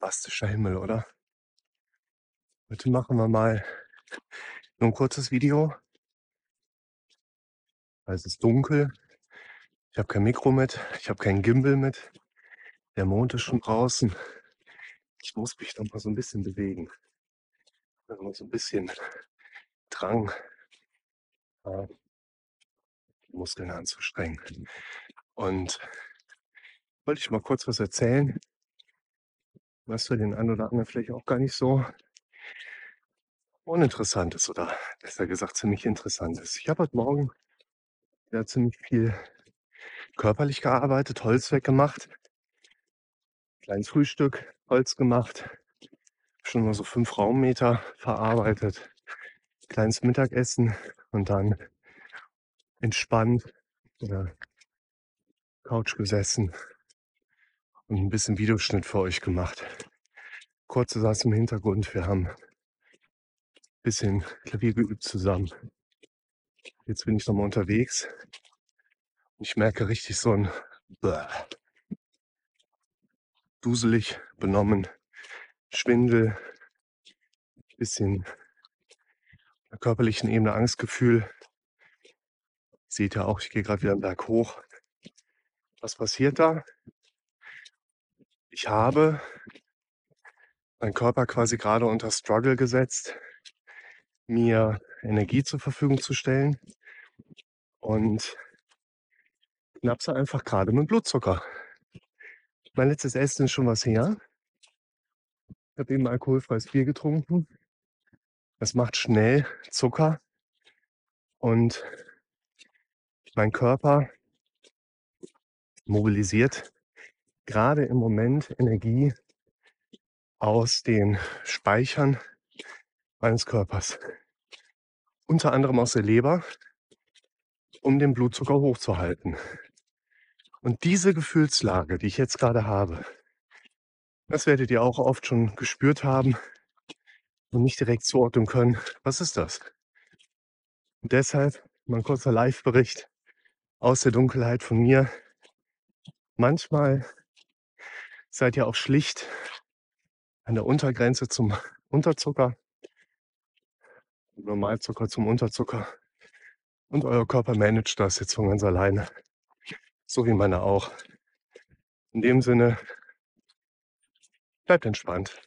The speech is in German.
bombastischer Himmel, oder? Heute machen wir mal nur ein kurzes Video. Es ist dunkel. Ich habe kein Mikro mit. Ich habe keinen Gimbal mit. Der Mond ist schon draußen. Ich muss mich noch mal so ein bisschen bewegen. Also so ein bisschen Drang, äh, Muskeln anzustrengen. Und wollte ich mal kurz was erzählen, was für den einen oder anderen vielleicht auch gar nicht so uninteressant ist oder besser gesagt ziemlich interessant ist. Ich habe heute Morgen ja ziemlich viel körperlich gearbeitet, Holz weggemacht, kleines Frühstück, Holz gemacht, schon mal so fünf Raummeter verarbeitet, kleines Mittagessen und dann entspannt oder Couch gesessen und ein bisschen Videoschnitt für euch gemacht. Kurze Satz im Hintergrund, wir haben ein bisschen Klavier geübt zusammen. Jetzt bin ich nochmal unterwegs und ich merke richtig so ein Bäh. duselig, benommen, Schwindel, bisschen körperlichen Ebene Angstgefühl. Seht ihr auch, ich gehe gerade wieder einen Berg hoch. Was passiert da? Ich habe meinen Körper quasi gerade unter Struggle gesetzt, mir Energie zur Verfügung zu stellen und knapse einfach gerade mit Blutzucker. Mein letztes Essen ist schon was her. Ich habe eben alkoholfreies Bier getrunken. Das macht schnell Zucker und mein Körper mobilisiert gerade im Moment Energie aus den Speichern meines Körpers. Unter anderem aus der Leber, um den Blutzucker hochzuhalten. Und diese Gefühlslage, die ich jetzt gerade habe, das werdet ihr auch oft schon gespürt haben und nicht direkt zuordnen können. Was ist das? Und deshalb mein kurzer Live-Bericht aus der Dunkelheit von mir. Manchmal seid ihr auch schlicht an der Untergrenze zum Unterzucker, Normalzucker zum Unterzucker. Und euer Körper managt das jetzt von ganz alleine. So wie meine auch. In dem Sinne, bleibt entspannt.